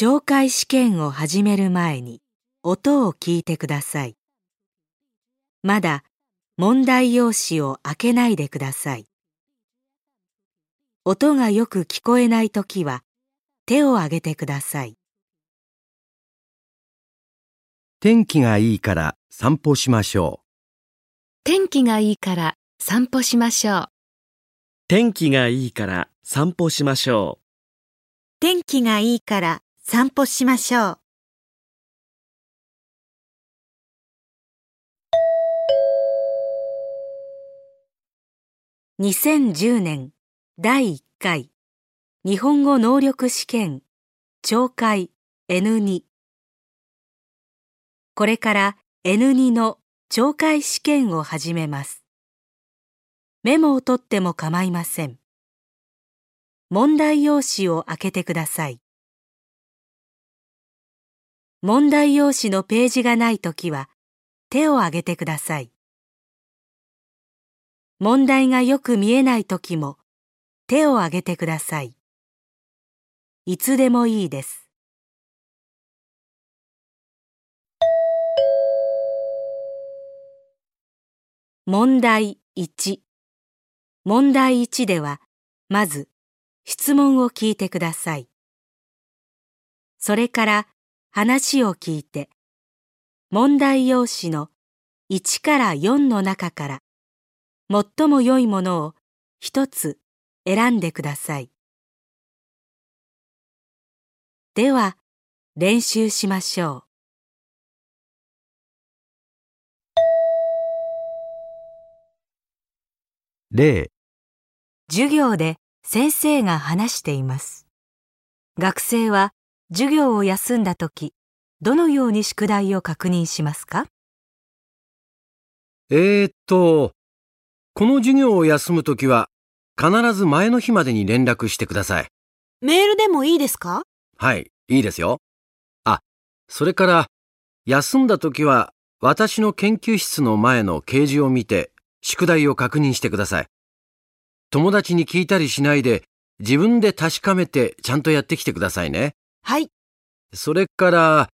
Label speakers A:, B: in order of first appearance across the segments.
A: 懲戒試験を始める前に音を聞いてください。まだ問題用紙を開けないでください。音がよく聞こえないときは手を挙げてください。
B: 天気がいいから散歩しましょ
C: 天気がいいから散歩しましょう。
D: 天気がいいから散歩しましょう。
E: 天気がいいから散歩しましょう。
A: 2010年第1回日本語能力試験懲戒 N2 これから N2 の懲戒試験を始めます。メモを取っても構いません。問題用紙を開けてください。問題用紙のページがないときは手を挙げてください。問題がよく見えないときも手を挙げてください。いつでもいいです。問題1問題1ではまず質問を聞いてください。それから話を聞いて問題用紙の1から4の中から最も良いものを一つ選んでください。では、練習しましょ
B: う。例
A: 授業で先生が話しています。学生は授業を休んだとき、どのように宿題を確認しますか？
B: えー、っと、この授業を休むときは、必ず前の日までに連絡してください。
E: メールでもいいですか？
B: はい、いいですよ。あ、それから、休んだときは、私の研究室の前の掲示を見て、宿題を確認してください。友達に聞いたりしないで、自分で確かめてちゃんとやってきてくださいね。
E: はい。
B: それから、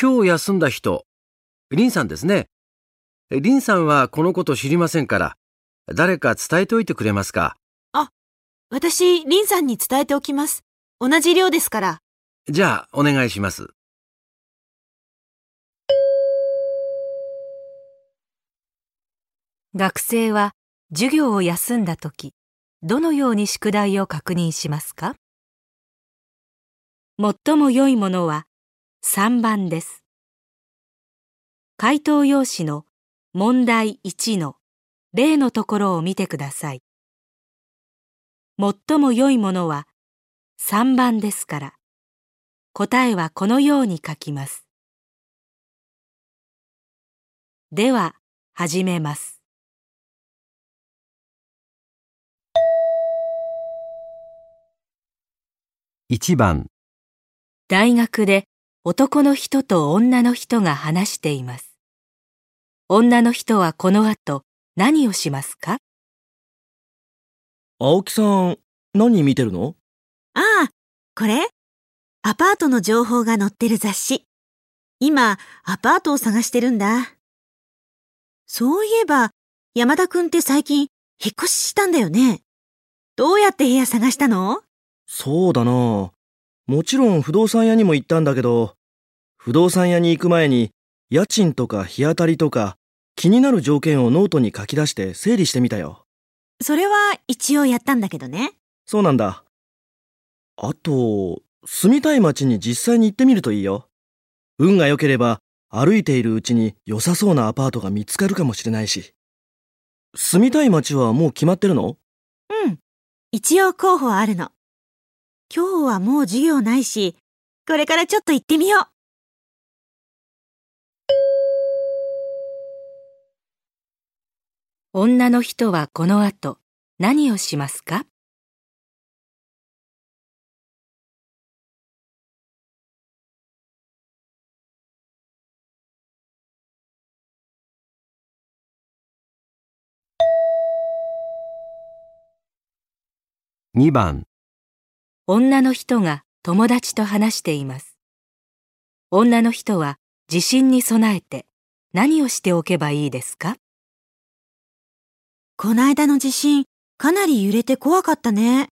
B: 今日休んだ人、リンさんですね。リンさんはこのこと知りませんから、誰か伝えておいてくれますか？
E: 私、リンさんに伝えておきます。同じ量ですから。
B: じゃあ、お願いします。
A: 学生は授業を休んだとき、どのように宿題を確認しますか？最も良いものは3番です。回答用紙の問題1の例のところを見てください。最も良いものは3番ですから、答えはこのように書きます。では、始めます。
B: 1番、
A: 大学で男の人と女の人が話しています。女の人はこの後何をしますか？
D: 青木さん、何見てるの？
E: ああ、これ？アパートの情報が載ってる雑誌。今、アパートを探してるんだ。そういえば、山田くんって最近、引っ越ししたんだよね。どうやって部屋探したの？
F: そうだなもちろん不動産屋にも行ったんだけど、不動産屋に行く前に、家賃とか日当たりとか、気になる条件をノートに書き出して整理してみたよ。
E: それは一応やったんだけどね。
F: そうなんだ。あと、住みたい街に実際に行ってみるといいよ。運が良ければ、歩いているうちに良さそうなアパートが見つかるかもしれないし。住みたい街はもう決まってるの？
E: うん。一応候補あるの。今日はもう授業ないし、これからちょっと行ってみよう。
A: 女の人はこの後何をしますか
B: ？2番、
A: 女の人が友達と話しています。女の人は地震に備えて何をしておけばいいですか？
E: こないだの地震、かなり揺れて怖かったね。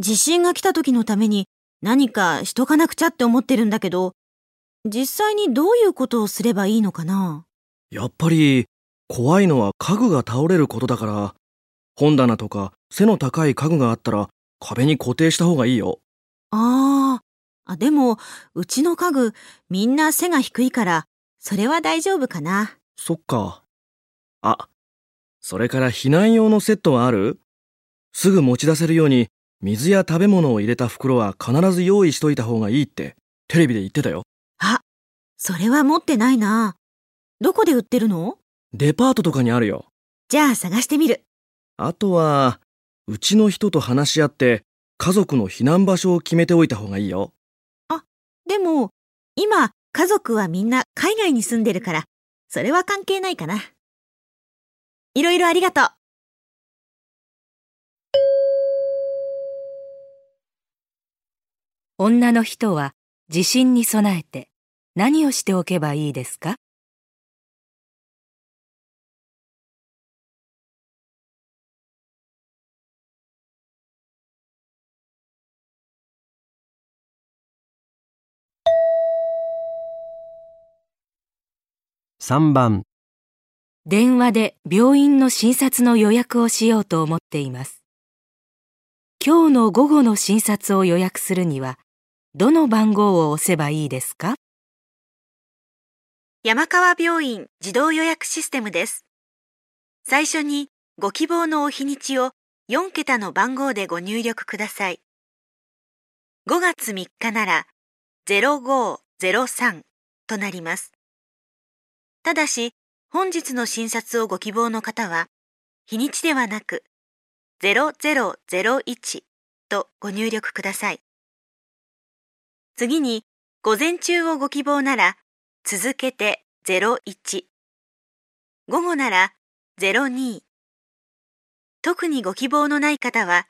E: 地震が来た時のために何かしとかなくちゃって思ってるんだけど、実際にどういうことをすればいいのかな？
F: やっぱり、怖いのは家具が倒れることだから、本棚とか背の高い家具があったら壁に固定した方がいいよ。
E: あーあ、でも、うちの家具、みんな背が低いから、それは大丈夫かな。
F: そっか。あ、それから避難用のセットはある？すぐ持ち出せるように水や食べ物を入れた袋は必ず用意しといた方がいいってテレビで言ってたよ。
E: あ、それは持ってないな。どこで売ってるの？
F: デパートとかにあるよ。
E: じゃあ探してみる。
F: あとは、うちの人と話し合って家族の避難場所を決めておいた方がいいよ。
E: でも、今、家族はみんな海外に住んでるから、それは関係ないかな。いろいろありがとう。
A: 女の人は地震に備えて何をしておけばいいですか？
B: 3番、
A: 電話で病院の診察の予約をしようと思っています。今日の午後の診察を予約するには、どの番号を押せばいいですか？
E: 山川病院自動予約システムです。最初にご希望のお日にちを4桁の番号でご入力ください。5月3日なら0503となります。ただし、本日の診察をご希望の方は、日にちではなく0001とご入力ください。次に、午前中をご希望なら、続けて01。午後なら02。特にご希望のない方は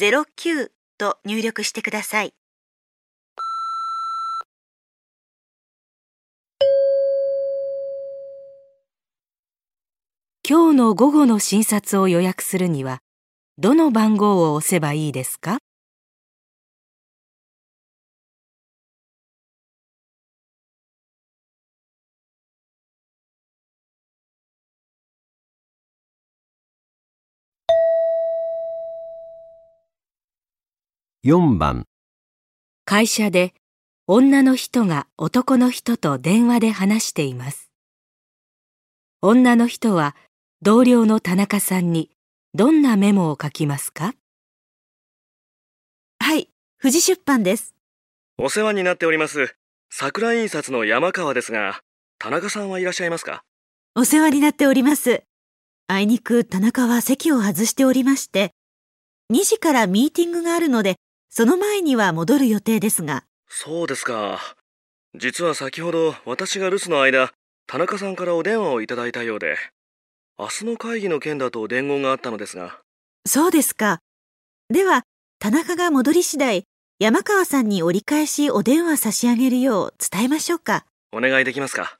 E: 09と入力してください。
A: 今日の午後の診察を予約するには、どの番号を押せばいいですか
B: ？4番、
A: 会社で女の人が男の人と電話で話しています。女の人は同僚の田中さんにどんなメモを書きますか？
E: はい、富士出版です。
F: お世話になっております。桜印刷の山川ですが、田中さんはいらっしゃいますか？
E: お世話になっております。あいにく田中は席を外しておりまして、2時からミーティングがあるので、その前には戻る予定ですが、
F: そうですか。実は先ほど私が留守の間、田中さんからお電話をいただいたようで、明日の会議の件だと伝言があったのですが、
E: そうですか。では、田中が戻り次第、山川さんに折り返しお電話差し上げるよう伝えましょうか。
F: お願いできますか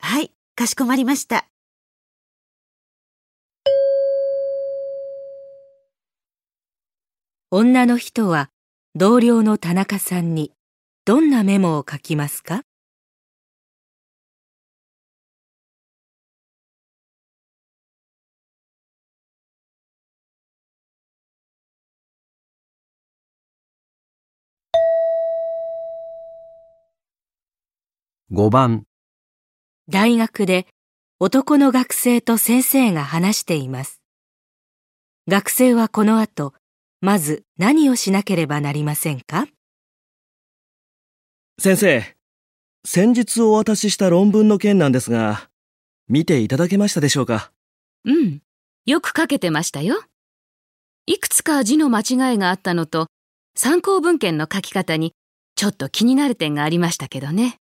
E: はい、かしこまりました。
A: 女の人は同僚の田中さんにどんなメモを書きますか？
B: 5番、
A: 大学で男の学生と先生が話しています。学生はこの後、まず何をしなければなりませんか？
F: 先生、先日お渡しした論文の件なんですが、見ていただけましたでしょうか？
C: うん。よく書けてましたよ。いくつか字の間違いがあったのと、参考文献の書き方にちょっと気になる点がありましたけどね。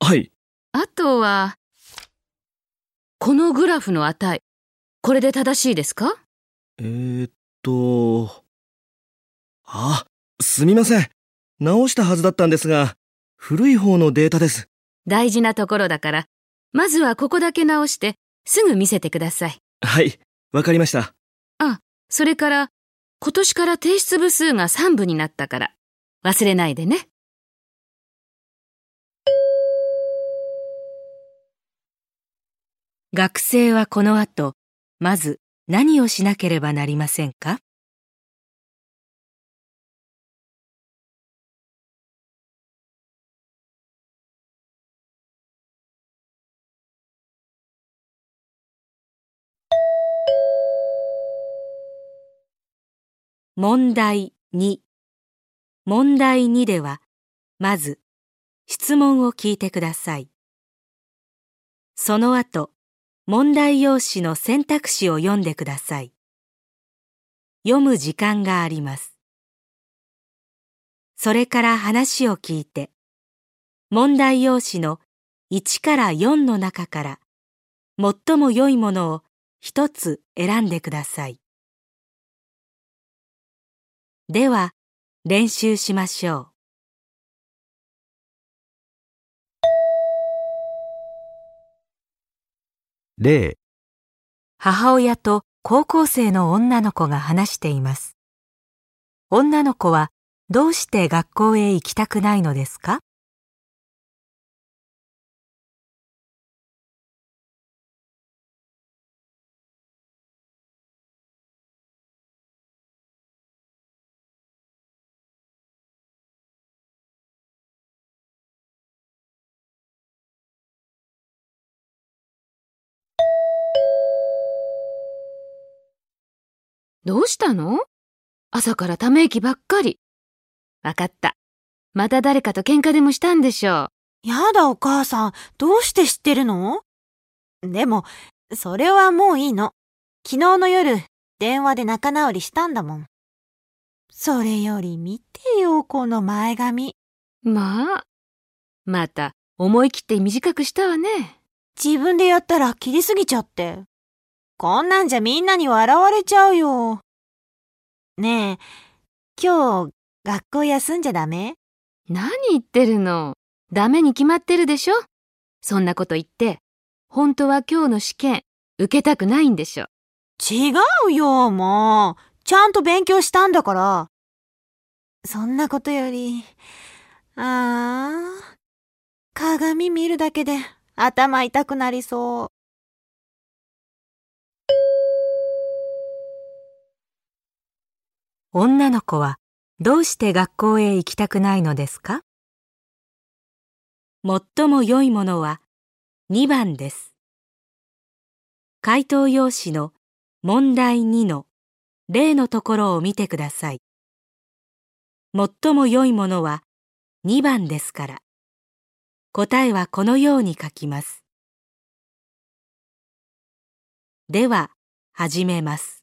F: はい。
C: あとは、このグラフの値、これで正しいですか？
F: えー、っと、あ、すみません。直したはずだったんですが、古い方のデータです。
C: 大事なところだから、まずはここだけ直して、すぐ見せてください。
F: はい、わかりました。
C: あ、それから、今年から提出部数が3部になったから、忘れないでね。
A: 学生はこの後、まず何をしなければなりませんか？問題2問題2では、まず質問を聞いてください。その後、問題用紙の選択肢を読んでください。読む時間があります。それから話を聞いて、問題用紙の1から4の中から最も良いものを一つ選んでください。では、練習しましょう。
B: 例、
A: 母親と高校生の女の子が話しています。女の子はどうして学校へ行きたくないのですか？
C: どうしたの？朝からため息ばっかり。わかった。また誰かと喧嘩でもしたんでしょう。
E: やだお母さん、どうして知ってるの？でも、それはもういいの。昨日の夜、電話で仲直りしたんだもん。それより見てよ、この前髪。
C: まあ。また、思い切って短くしたわね。
E: 自分でやったら切りすぎちゃって。こんなんじゃみんなに笑われちゃうよ。ねえ、今日、学校休んじゃダメ？
C: 何言ってるの？ダメに決まってるでしょ？そんなこと言って、本当は今日の試験、受けたくないんでしょ？
E: 違うよ、もう。ちゃんと勉強したんだから。そんなことより、ああ、鏡見るだけで頭痛くなりそう。
A: 女の子はどうして学校へ行きたくないのですか？最も良いものは2番です。回答用紙の問題2の例のところを見てください。最も良いものは2番ですから、答えはこのように書きます。では、始めます。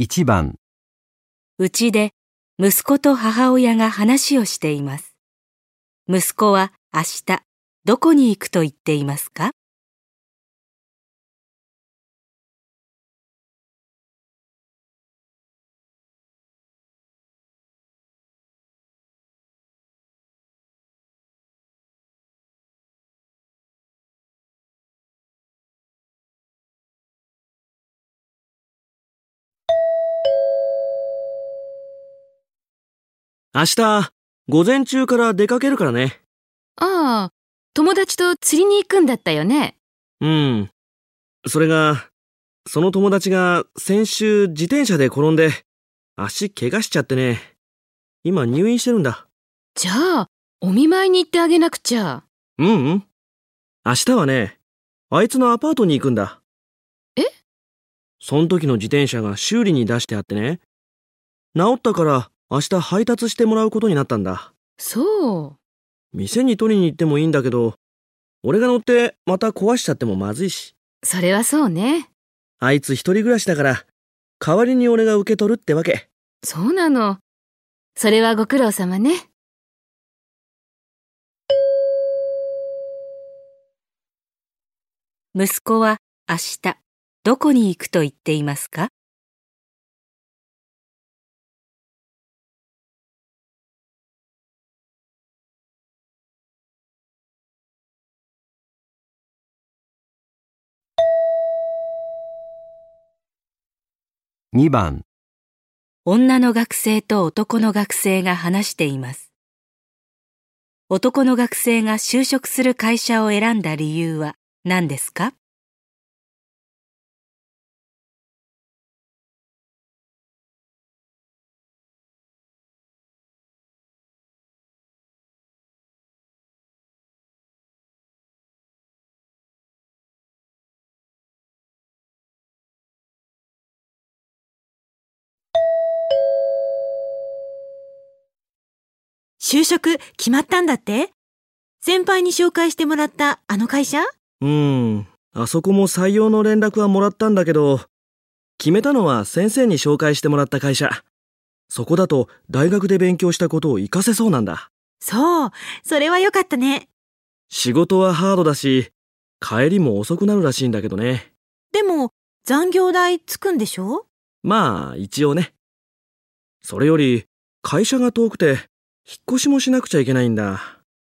B: 1番、
A: うちで息子と母親が話をしています。息子は明日どこに行くと言っていますか？
F: 明日、午前中から出かけるからね。
C: ああ、友達と釣りに行くんだったよね。
F: うん。それが、その友達が先週自転車で転んで、足怪我しちゃってね。今入院してるんだ。
C: じゃあ、お見舞いに行ってあげなくちゃ。
F: うんうん。明日はね、あいつのアパートに行くんだ。
C: え？
F: そん時の自転車が修理に出してあってね。治ったから明日配達してもらうことになったんだ。
C: そう。
F: 店に取りに行ってもいいんだけど、俺が乗ってまた壊しちゃってもまずいし。
C: それはそうね。
F: あいつ一人暮らしだから、代わりに俺が受け取るってわけ。
C: そうなの。それはご苦労様ね。
A: 息子は明日どこに行くと言っていますか？
B: 2番、
A: 女の学生と男の学生が話しています。男の学生が就職する会社を選んだ理由は何ですか？
E: 就職決まったんだって？先輩に紹介してもらったあの会社？
F: うーん、あそこも採用の連絡はもらったんだけど、決めたのは先生に紹介してもらった会社。そこだと大学で勉強したことを活かせそうなんだ。
E: そう、それは良かったね。
F: 仕事はハードだし、帰りも遅くなるらしいんだけどね。
E: でも、残業代つくんでしょ？
F: まあ、一応ね。それより、会社が遠くて、引っ越しもしなくちゃいけないんだ。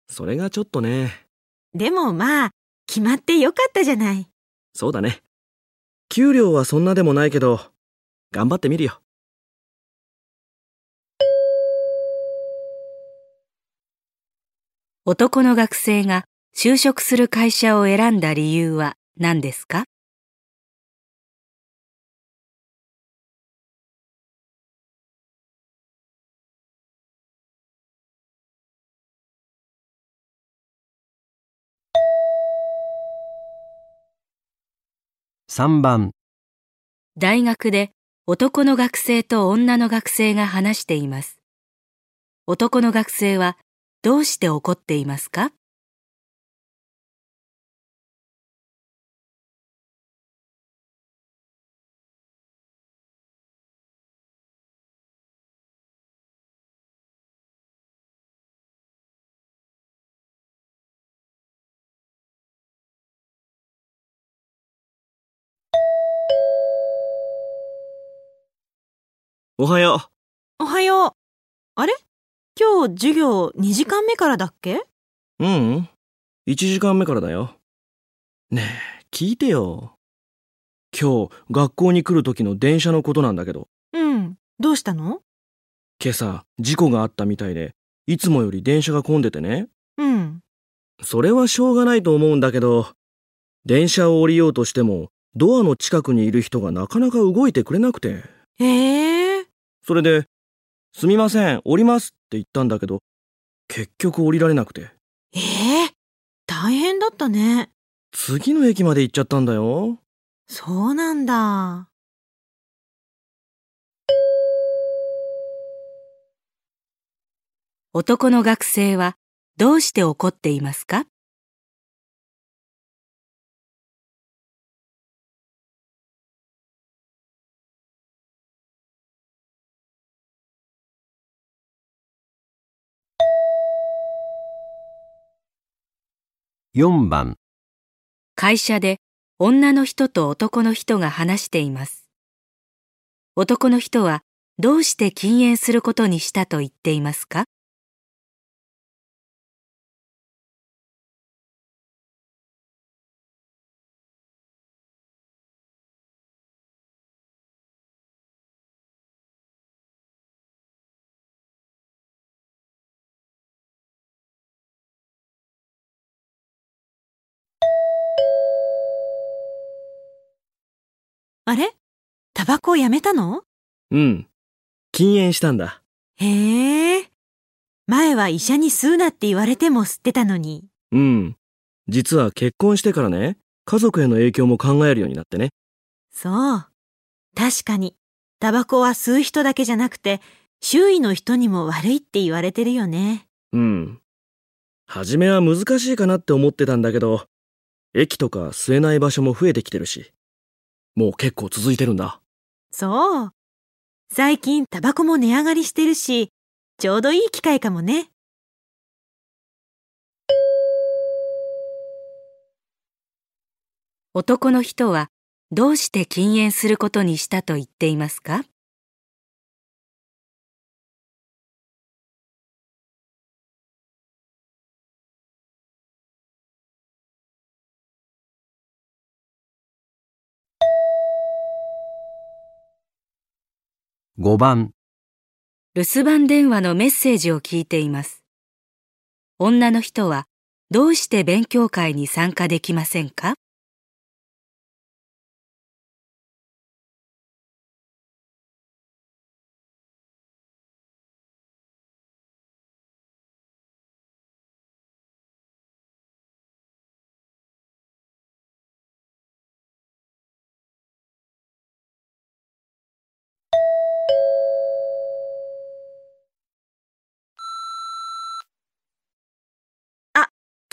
F: それがちょっとね。
E: でもまあ、決まってよかったじゃない。
F: そうだね。給料はそんなでもないけど、頑張ってみるよ。
A: 男の学生が就職する会社を選んだ理由は何ですか？
B: 3番、
A: 大学で男の学生と女の学生が話しています。男の学生はどうして怒っていますか？
F: おはよ
E: おはよう。あれ？今日授業2時間目からだっけ？
F: う。ううん。1時間目からだよ。ねえ、聞いてよ。今日、学校に来る時の電車のことなんだけど、
E: うん。どうしたの？
F: 今朝、事故があったみたいで、いつもより電車が混んでてね。
E: うん。
F: それはしょうがないと思うんだけど、電車を降りようとしても、ドアの近くにいる人がなかなか動いてくれなくて。
E: ええ
F: それで、すみません、降りますって言ったんだけど、結局降りられなくて。
E: ええ？大変だったね。
F: 次の駅まで行っちゃったんだよ。
E: そうなんだ。
A: 男の学生はどうして怒っていますか？
B: 4番、
A: 会社で女の人と男の人が話しています。男の人はどうして禁煙することにしたと言っていますか？
E: あれ？タバコをやめたの？
F: うん。禁煙したんだ。
E: へえ。前は医者に吸うなって言われても吸ってたのに。
F: うん。実は結婚してからね、家族への影響も考えるようになってね。
E: そう。確かに、タバコは吸う人だけじゃなくて、周囲の人にも悪いって言われてるよね。
F: うん。初めは難しいかなって思ってたんだけど、駅とか吸えない場所も増えてきてるし、もう結構続いてるんだ。
E: そう。最近タバコも値上がりしてるし、ちょうどいい機会かもね。
A: 男の人はどうして禁煙することにしたと言っていますか？
B: 5番、
A: 留守番電話のメッセージを聞いています。女の人はどうして勉強会に参加できませんか？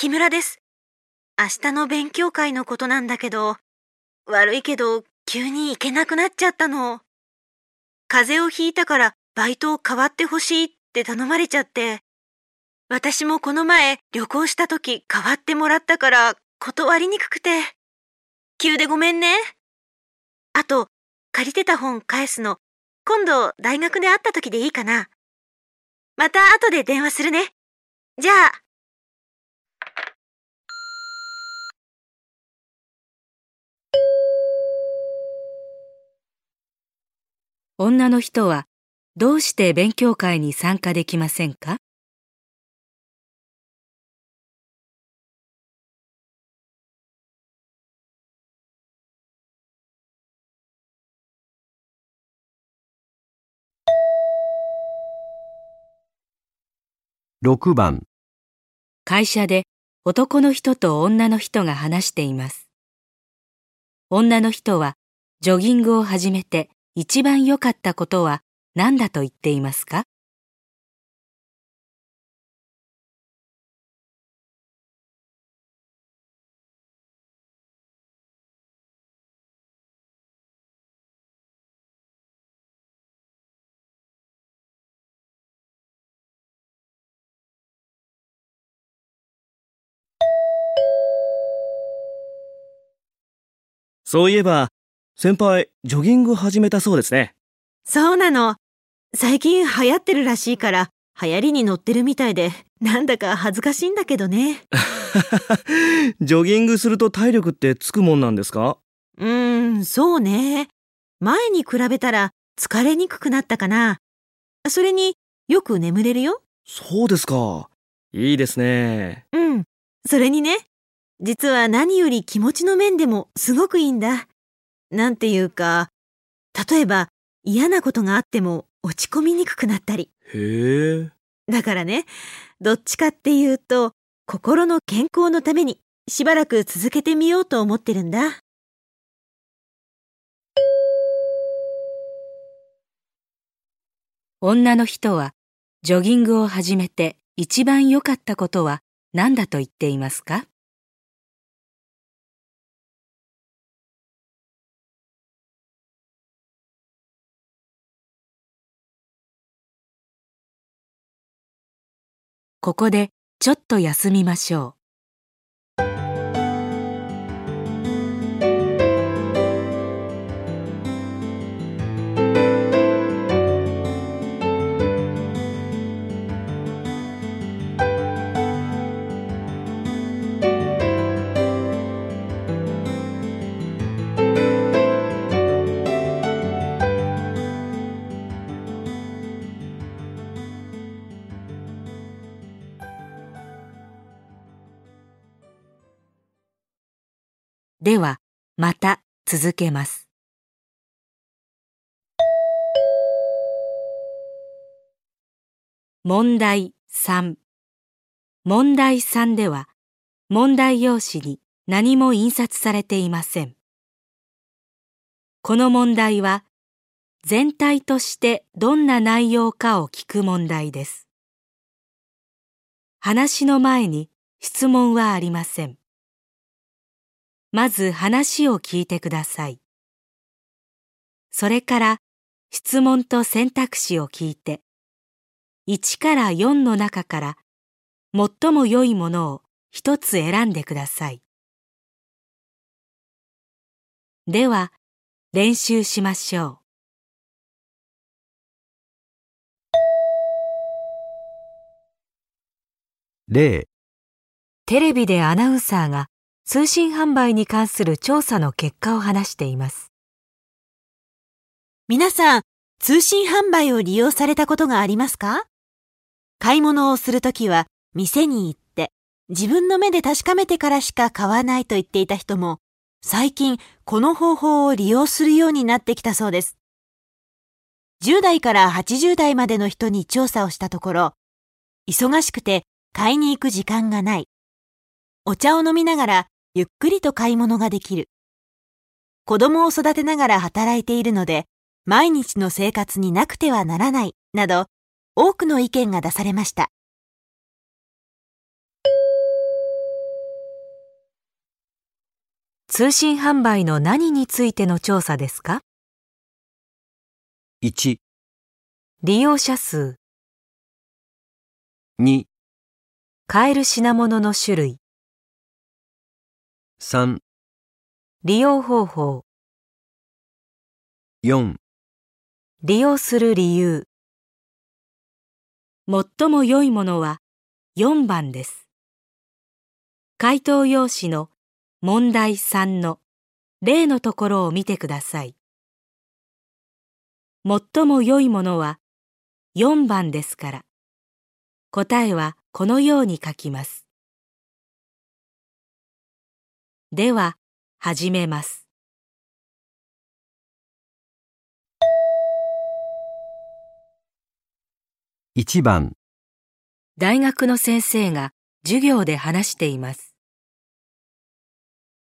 E: 木村です。明日の勉強会のことなんだけど、悪いけど急に行けなくなっちゃったの。風邪をひいたからバイトを代わってほしいって頼まれちゃって。私もこの前旅行した時代わってもらったから断りにくくて。急でごめんね。あと、借りてた本返すの、今度大学で会った時でいいかな。また後で電話するね。じゃあ。
A: 女の人はどうして勉強会に参加できませんか
B: ？6番、
A: 会社で男の人と女の人が話しています。女の人はジョギングを始めて一番良かったことは何だと言っていますか？
F: そういえば、先輩、ジョギング始めたそうですね。
E: そうなの。最近流行ってるらしいから、流行りに乗ってるみたいで、なんだか恥ずかしいんだけどね。
F: ジョギングすると体力ってつくもんなんですか？
E: うーん、そうね。前に比べたら疲れにくくなったかな。それによく眠れるよ。
F: そうですか。いいですね。
E: うん。それにね、実は何より気持ちの面でもすごくいいんだ。なんていうか、例えば嫌なことがあっても落ち込みにくくなったり。
F: へえ。
E: だからね、どっちかっていうと、心の健康のためにしばらく続けてみようと思ってるんだ。
A: 女の人はジョギングを始めて一番良かったことは何だと言っていますか？ここでちょっと休みましょう。では、また続けます。問題3問題3では、問題用紙に何も印刷されていません。この問題は、全体としてどんな内容かを聞く問題です。話の前に質問はありません。まず話を聞いてください。それから質問と選択肢を聞いて、1から4の中から最も良いものを一つ選んでください。では、練習しましょ
B: 例、
A: う。テレビでアナウンサーが通信販売に関する調査の結果を話しています。
E: 皆さん、通信販売を利用されたことがありますか？買い物をするときは店に行って自分の目で確かめてからしか買わないと言っていた人も最近この方法を利用するようになってきたそうです。10代から80代までの人に調査をしたところ、忙しくて買いに行く時間がない。お茶を飲みながらゆっくりと買い物ができる。子供を育てながら働いているので、毎日の生活になくてはならないなど多くの意見が出されました。
A: 通信販売の何についての調査ですか
B: ?1、
A: 利用者数
B: 2、
A: 買える品物の種類
B: 3、
A: 利用方法
B: 4、
A: 利用する理由最も良いものは4番です。回答用紙の問題3の例のところを見てください。最も良いものは4番ですから、答えはこのように書きます。では、始めます。
B: 1番
A: 大学の先生が授業で話しています。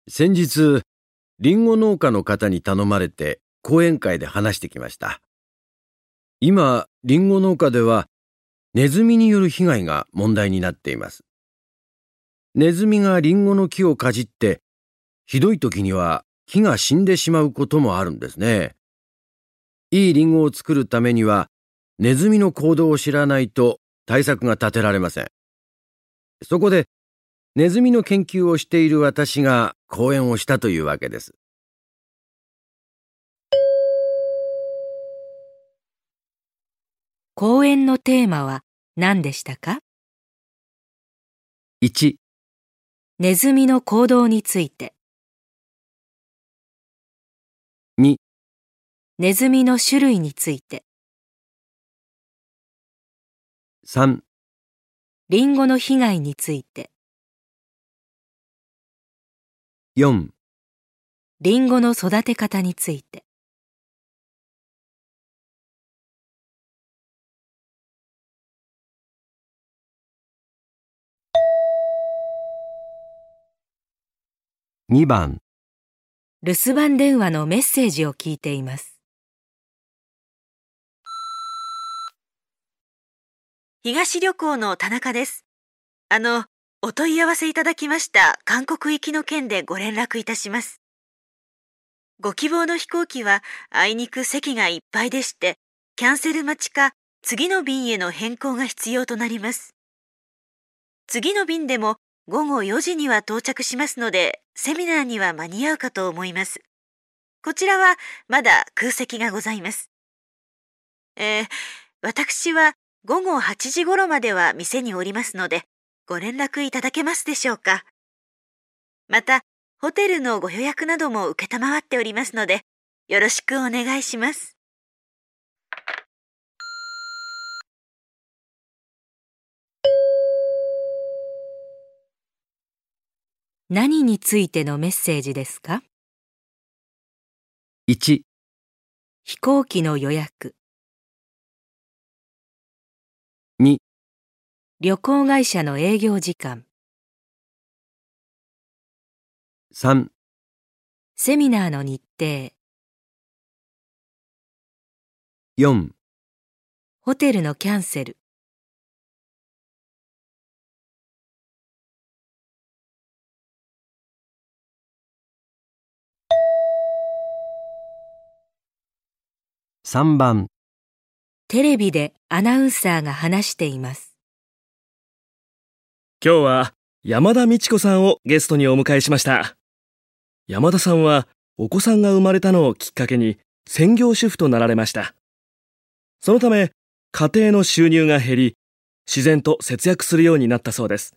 B: 先日、リンゴ農家の方に頼まれて講演会で話してきました。今、リンゴ農家ではネズミによる被害が問題になっています。ネズミがリンゴの木をかじって、ひどい時には木が死んでしまうこともあるんですね。いいリンゴを作るためには、ネズミの行動を知らないと対策が立てられません。そこで、ネズミの研究をしている私が講演をしたというわけです。
A: 講演のテーマは何でしたか
B: ?1
A: ネズミの行動についてネズミの種類について。
B: 3
A: リンゴの被害について。
B: 4
A: リンゴの育て方について。
B: 2番。
A: 留守番電話のメッセージを聞いています。
E: 東旅行の田中です。あの、お問い合わせいただきました韓国行きの件でご連絡いたします。ご希望の飛行機はあいにく席がいっぱいでして、キャンセル待ちか次の便への変更が必要となります。次の便でも午後4時には到着しますので、セミナーには間に合うかと思います。こちらはまだ空席がございます。えー、私は午後8時頃までは店におりますので、ご連絡いただけますでしょうか。また、ホテルのご予約なども受けたまわっておりますので、よろしくお願いします。
A: 何についてのメッセージですか
B: ?1
A: 飛行機の予約旅行会社の営業時間。
B: 3
A: セミナーの日程。
B: 4
A: ホテルのキャンセル。
B: 3番。
A: テレビでアナウンサーが話しています。
D: 今日は山田美智子さんをゲストにお迎えしました。山田さんはお子さんが生まれたのをきっかけに専業主婦となられました。そのため家庭の収入が減り、自然と節約するようになったそうです。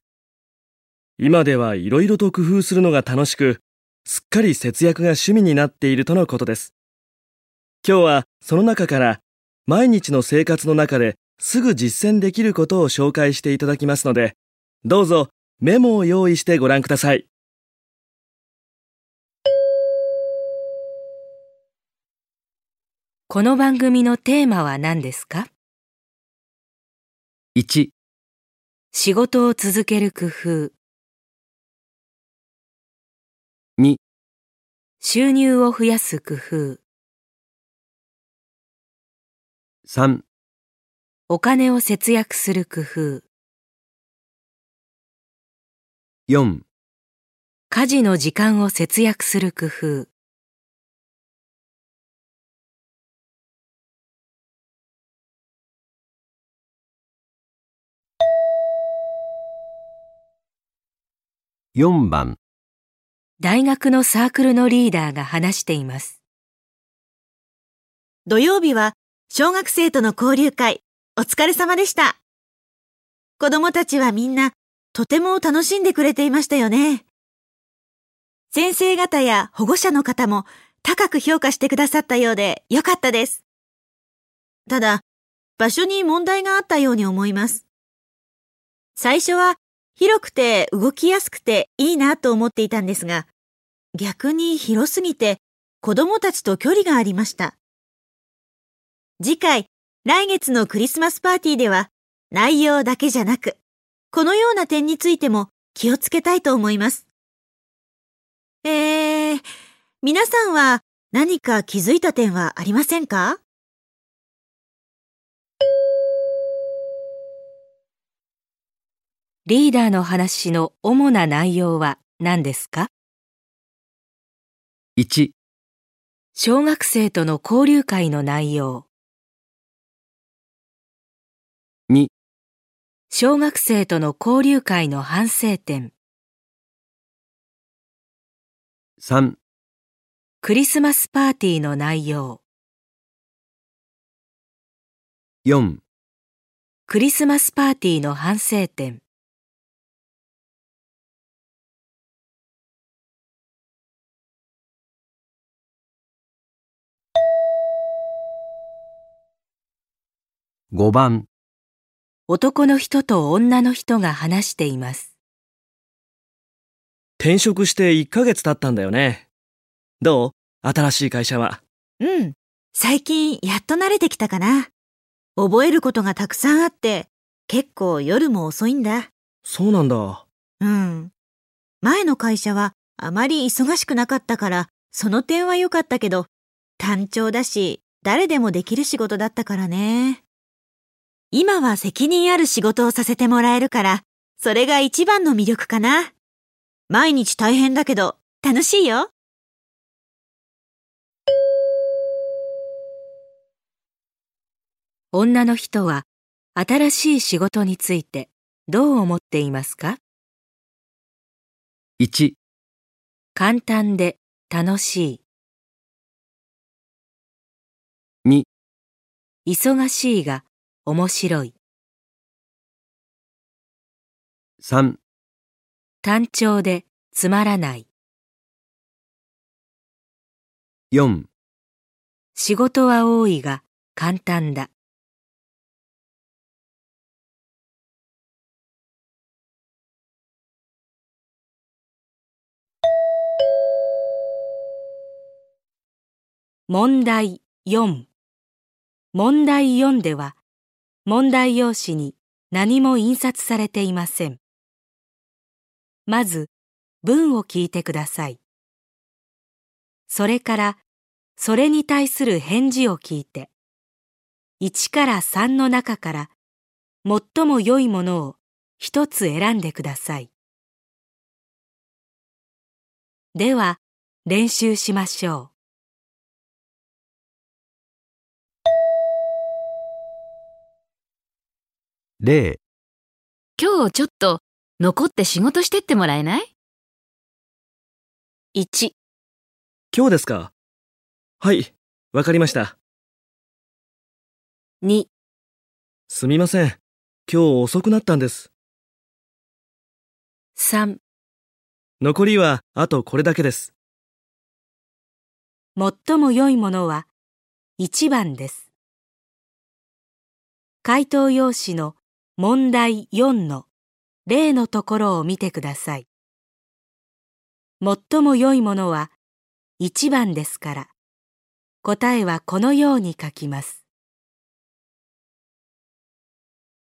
D: 今ではいろいろと工夫するのが楽しく、すっかり節約が趣味になっているとのことです。今日はその中から毎日の生活の中ですぐ実践できることを紹介していただきますので、どうぞメモを用意してご覧ください。
A: この番組のテーマは何ですか
B: ？1、
A: 仕事を続ける工夫、
B: 2、
A: 収入を増やす工夫、
B: 3、
A: お金を節約する工夫、
B: 4、
A: 家事の時間を節約する工夫、
B: 4番、
A: 大学のサークルのリーダーが話しています。
E: 土曜日は小学生との交流会、お疲れ様でした。子供たちはみんなとても楽しんでくれていましたよね。先生方や保護者の方も高く評価してくださったようでよかったです。ただ、場所に問題があったように思います。最初は広くて動きやすくていいなと思っていたんですが、逆に広すぎて子供たちと距離がありました。次回、来月のクリスマスパーティーでは、内容だけじゃなく、このような点についても気をつけたいと思います。えー、皆さんは何か気づいた点はありませんか？
A: リーダーの話の主な内容は何ですか
B: ？1、
A: 小学生との交流会の内容、小学生との交流会の反省点、
B: 3、
A: クリスマスパーティーの内容、
B: 4、
A: クリスマスパーティーの反省点、
B: 5番、
A: 男の人と女の人が話しています。
D: 転職して1ヶ月経ったんだよね。どう？新しい会社は？
E: うん。最近やっと慣れてきたかな。覚えることがたくさんあって、結構夜も遅いんだ。
D: そうなんだ。
E: うん。前の会社はあまり忙しくなかったから、その点は良かったけど、単調だし、誰でもできる仕事だったからね。今は責任ある仕事をさせてもらえるから、それが一番の魅力かな。毎日大変だけど、楽しいよ。
A: 女の人は新しい仕事についてどう思っていますか
B: ？1、
A: 簡単で楽し
B: 2、
A: い、忙しいが面白い、
B: 3、
A: 単調でつまらない、
B: 4、
A: 仕事は多いが簡単だ。問題4問題4では問題用紙に何も印刷されていません。まず文を聞いてください。それからそれに対する返事を聞いて1から3の中から最も良いものを一つ選んでください。では練習しましょう。
B: 0、
C: 今日ちょっと残って仕事してってもらえない
A: ？1、
D: 今日ですか？はい、わかりました。
A: 2、
D: すみません。今日遅くなったんです。
A: 3
D: 残りはあとこれだけです。
A: 最も良いものは1番です。回答用紙の問題4の例のところを見てください。最も良いものは1番ですから、答えはこのように書きます。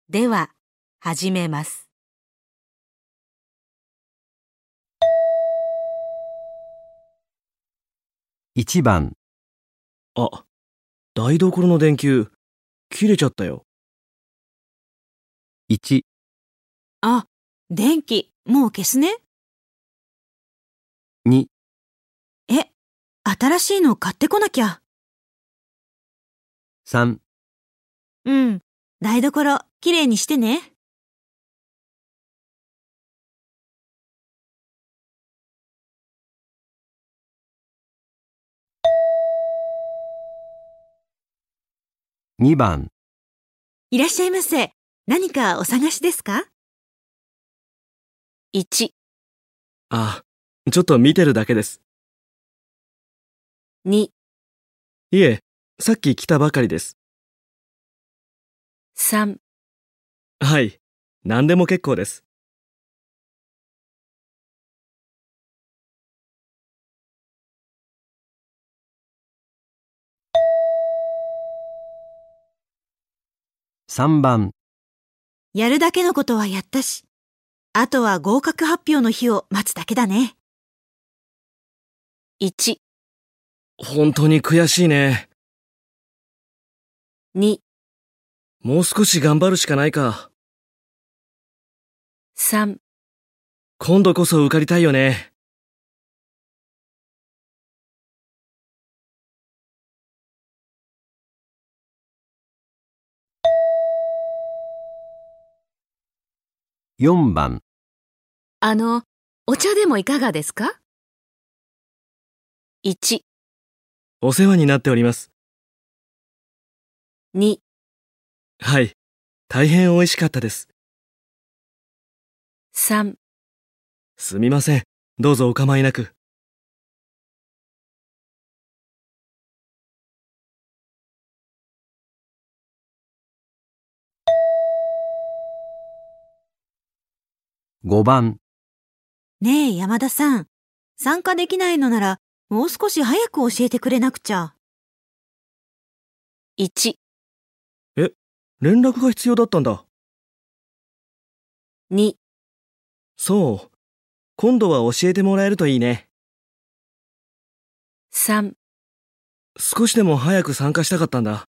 A: では、始めます。
B: 1番、
F: あ、台所の電球、切れちゃったよ。
B: 1、
E: あ、電気、もう消すね。
B: 2、
E: え、新しいの買ってこなきゃ。
B: 3、
E: うん、台所、きれいにしてね。
B: 2番、
E: いらっしゃいませ。何かお探しですか
A: ？1、
F: あ、ちょっと見てるだけです。
A: 2、
F: いえ、さっき来たばかりです。
A: 3、
F: はい、何でも結構です。
B: 3番、
E: やるだけのことはやったし。あとは合格発表の日を待つだけだね。
A: 1、
F: 本当に悔しいね。
A: 2、
F: もう少し頑張るしかないか。
A: 3、
F: 今度こそ受かりたいよね。
B: 4番、
C: あの、お茶でもいかがですか
A: ？1、
F: お世話になっております。
A: 2、
F: はい、大変美味しかったです。
A: 3、
F: すみません。どうぞお構いなく。
B: 5番、
E: ねえ、山田さん。参加できないのなら、もう少し早く教えてくれなくちゃ。
A: 1、
F: 連絡が必要だったんだ。
A: 2、
F: そう。今度は教えてもらえるといいね。
A: 3、
F: 少しでも早く参加したかったんだ。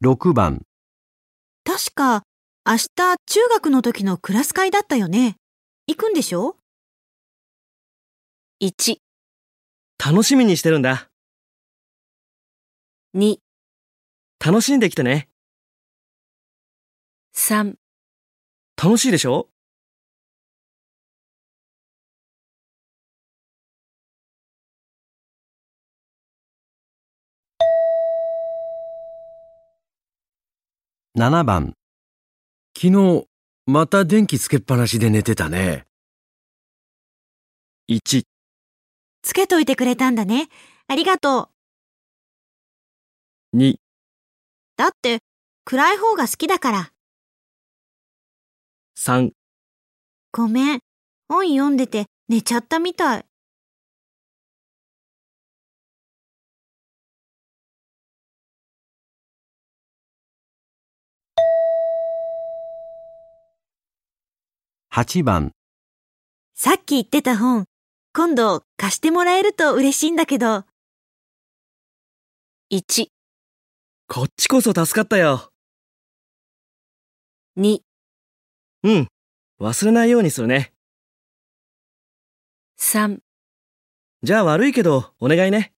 B: 6番、
E: 確か、明日中学の時のクラス会だったよね。行くんでしょ
A: ？1、
F: 楽しみにしてるんだ。
A: 2、
F: 楽しんできてね。
A: 3、
F: 楽しいでしょ？
B: 7番。昨日、また電気つけっぱなしで寝てたね。
F: ?1、
E: つけといてくれたんだね。ありがとう。
F: 2、
E: だって、暗い方が好きだから。
F: 3、
E: ごめん。本読んでて寝ちゃったみたい。
B: 8番、
E: さっき言ってた本、今度貸してもらえると嬉しいんだけど。
A: 1、
F: こっちこそ助かったよ。
A: 2、
F: うん。忘れないようにするね。
A: 3、
F: じゃあ悪いけど、お願いね。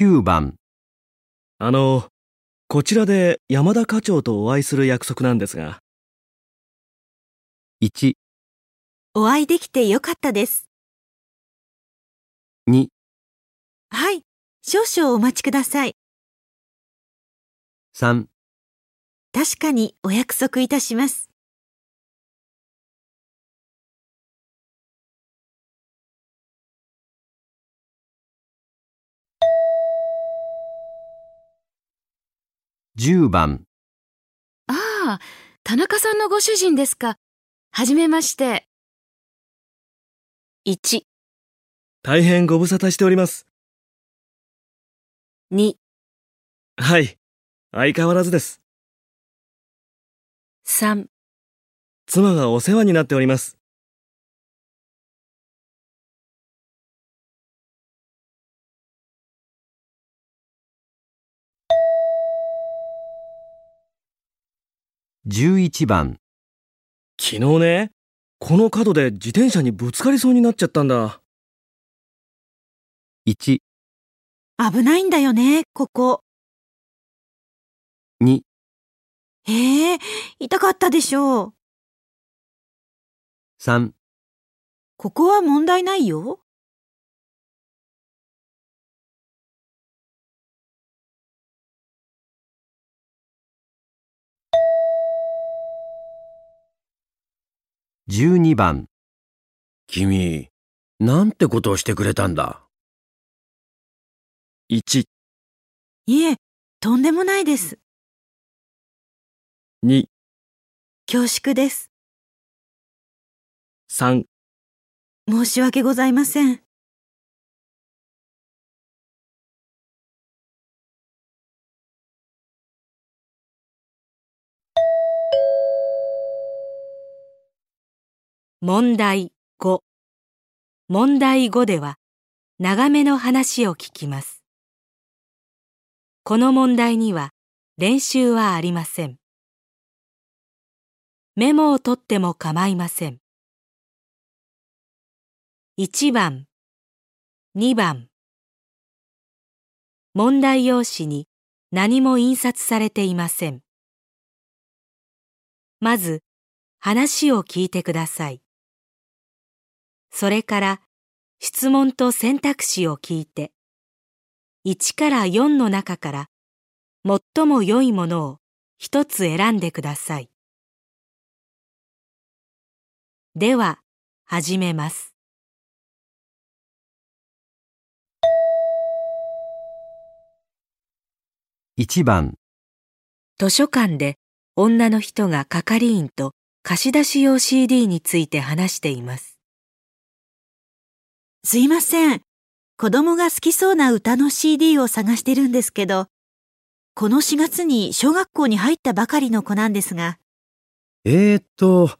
B: 9番、
F: あの、こちらで山田課長とお会いする約束なんですが。
B: 1、
E: お会いできてよかったです。
B: 2、
E: はい、少々お待ちください。
B: 3、
E: 確かにお約束いたします。
B: 10番、
C: ああ、田中さんのご主人ですか。はじめまして。
A: 1、
F: 大変ご無沙汰しております。
A: 2、
F: はい。相変わらずです。
A: 3、
F: 妻がお世話になっております。
B: 11番、
F: 昨日ね、この角で自転車にぶつかりそうになっちゃったんだ。
B: 1、
E: 危ないんだよね、ここ。
B: 2、
E: ええ痛かったでしょう。
B: 3、
E: ここは問題ないよ。
B: 12番。君、なんてことをしてくれたんだ
F: ？1、
E: いえ、とんでもないです。
F: 2、
E: 恐縮です。
F: 3、
E: 申し訳ございません。
A: 問題5。問題5では、長めの話を聞きます。この問題には練習はありません。メモを取っても構いません。1番、2番。問題用紙に何も印刷されていません。まず、話を聞いてください。それから質問と選択肢を聞いて、1から4の中から最も良いものを一つ選んでください。では、始めます。
B: 1番、
A: 図書館で女の人が係員と貸し出し用 CD について話しています。
E: すいません。子供が好きそうな歌の CD を探してるんですけど、この4月に小学校に入ったばかりの子なんですが、
B: えーっと、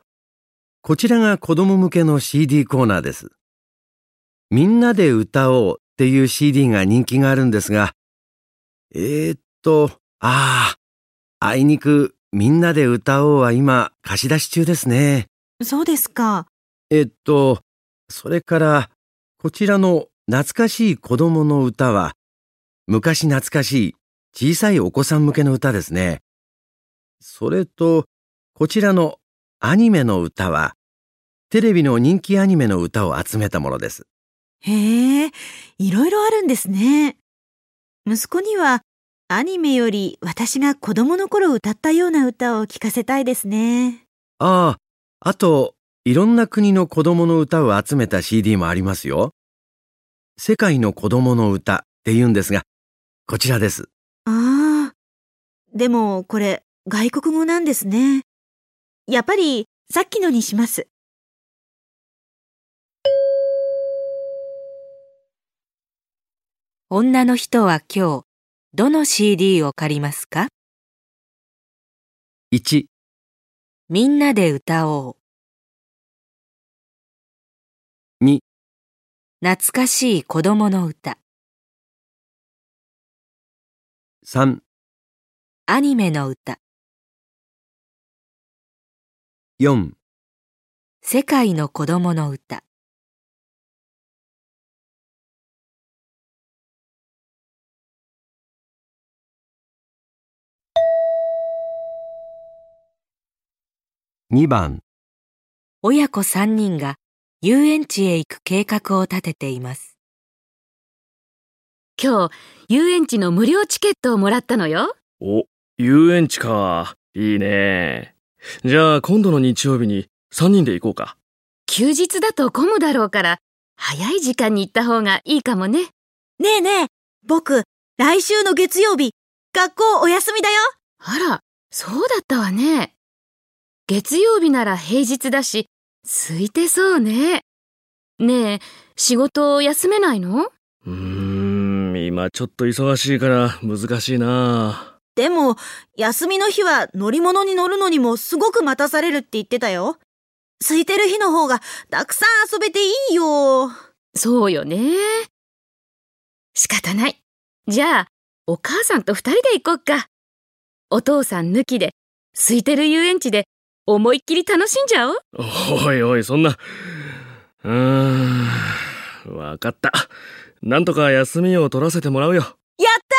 B: こちらが子供向けの CD コーナーです。みんなで歌おうっていう CD が人気があるんですが、えーっと、ああ、あいにくみんなで歌おうは今貸し出し中ですね。
E: そうですか。
B: えっと、それから、こちらの懐かしい子供の歌は、昔懐かしい小さいお子さん向けの歌ですね。それと、こちらのアニメの歌は、テレビの人気アニメの歌を集めたものです。
E: へえ、いろいろあるんですね。息子にはアニメより私が子供の頃歌ったような歌を聴かせたいですね。
B: ああ、あと、いろんな国の子供の歌を集めた CD もありますよ。世界の子供の歌って言うんですが、こちらです。
E: ああ、でもこれ外国語なんですね。やっぱりさっきのにします。
A: 女の人は今日、どの CD を借りますか
B: ？1、
A: みんなで歌おう。懐かしい子供の歌。
B: 3、
A: アニメの歌。
B: 4、
A: 世界の子供の歌。
B: 2番。
A: 親子3人が遊園地へ行く計画を立てています。
C: 今日、遊園地の無料チケットをもらったのよ。
D: お、遊園地か。いいね。じゃあ今度の日曜日に3人で行こうか。
C: 休日だと混むだろうから、早い時間に行った方がいいかもね。
E: ねえねえ、僕、来週の月曜日、学校お休みだよ。
C: あら、そうだったわね。月曜日なら平日だし、空いてそうね。ねえ、仕事休めないの？
D: うーん、今ちょっと忙しいから難しいな。
E: でも、休みの日は乗り物に乗るのにもすごく待たされるって言ってたよ。空いてる日の方がたくさん遊べていいよ。
C: そうよね。仕方ない。じゃあ、お母さんと二人で行こっか。お父さん抜きで、空いてる遊園地で思いっきり楽しんじゃおう。
D: おいおい、そんな。うーん、わかった。なんとか休みを取らせてもらうよ。
E: やった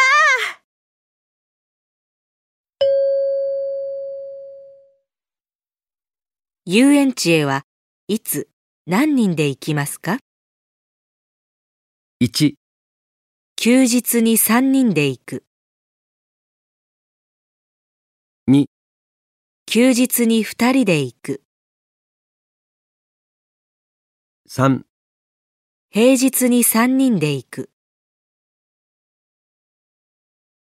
A: 遊園地へはいつ何人で行きますか
B: ？1、
A: 休日に3人で行く。
B: 2、
A: 休日に2人で行く。
B: 3、
A: 平日に3人で行く。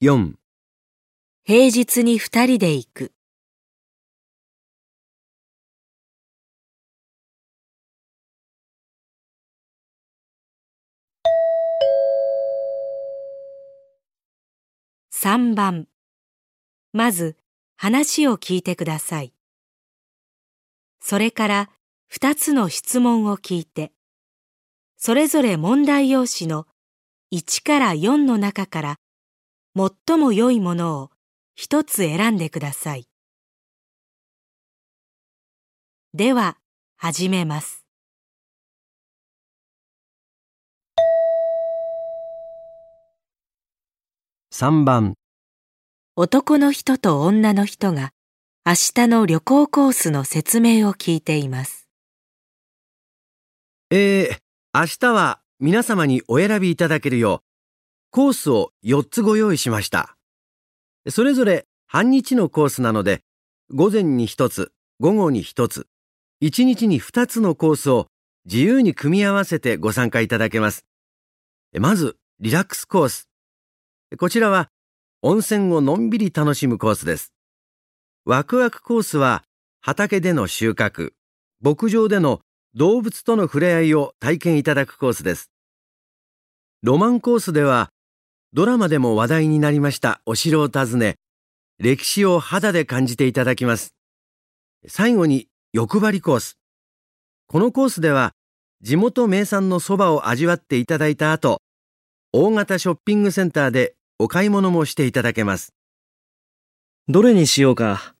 B: 4、
A: 平日に2人で行く。3番まず話を聞いてください。それから2つの質問を聞いて、それぞれ問題用紙の1から4の中から最も良いものを一つ選んでください。では、始めます。
B: 3番、
A: 男の人と女の人が明日の旅行コースの説明を聞いています。
B: えー、明日は皆様にお選びいただけるよう、コースを4つご用意しました。それぞれ半日のコースなので、午前に1つ、午後に1つ、1日に2つのコースを自由に組み合わせてご参加いただけます。まず、リラックスコース。こちらは、温泉をのんびり楽しむコースです。ワクワクコースは、畑での収穫、牧場での動物との触れ合いを体験いただくコースです。ロマンコースでは、ドラマでも話題になりましたお城を訪ね、歴史を肌で感じていただきます。最後に欲張りコース。このコースでは、地元名産のそばを味わっていただいた後、大型ショッピングセンターでお買い物もしていただけます。
F: どれにしようか。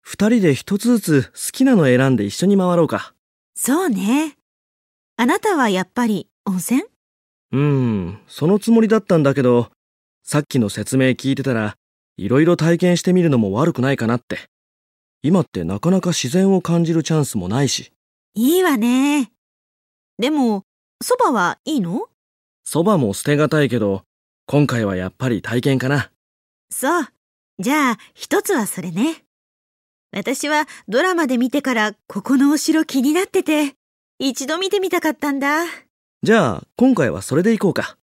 F: 二人で一つずつ好きなの選んで一緒に回ろうか。
E: そうね。あなたはやっぱり温泉？
F: うーん、そのつもりだったんだけど、さっきの説明聞いてたら、いろいろ体験してみるのも悪くないかなって。今ってなかなか自然を感じるチャンスもないし、
E: いいわね。でも、そばはいいの？
F: そばも捨てがたいけど、今回はやっぱり体験かな。
E: そう。じゃあ、一つはそれね。私はドラマで見てからここのお城気になってて、一度見てみたかったんだ。
F: じゃあ、今回はそれで行こうか。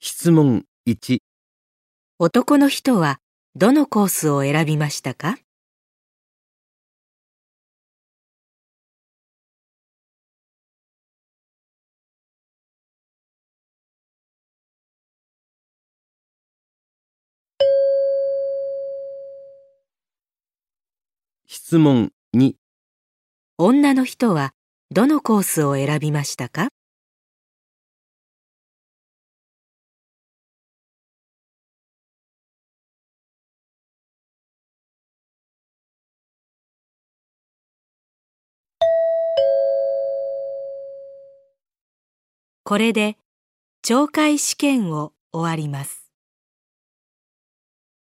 B: 質問1、
A: 男の人はどのコースを選びましたか？
B: 質問2、
A: 女の人はどのコースを選びましたか？これで懲戒試験を終わります。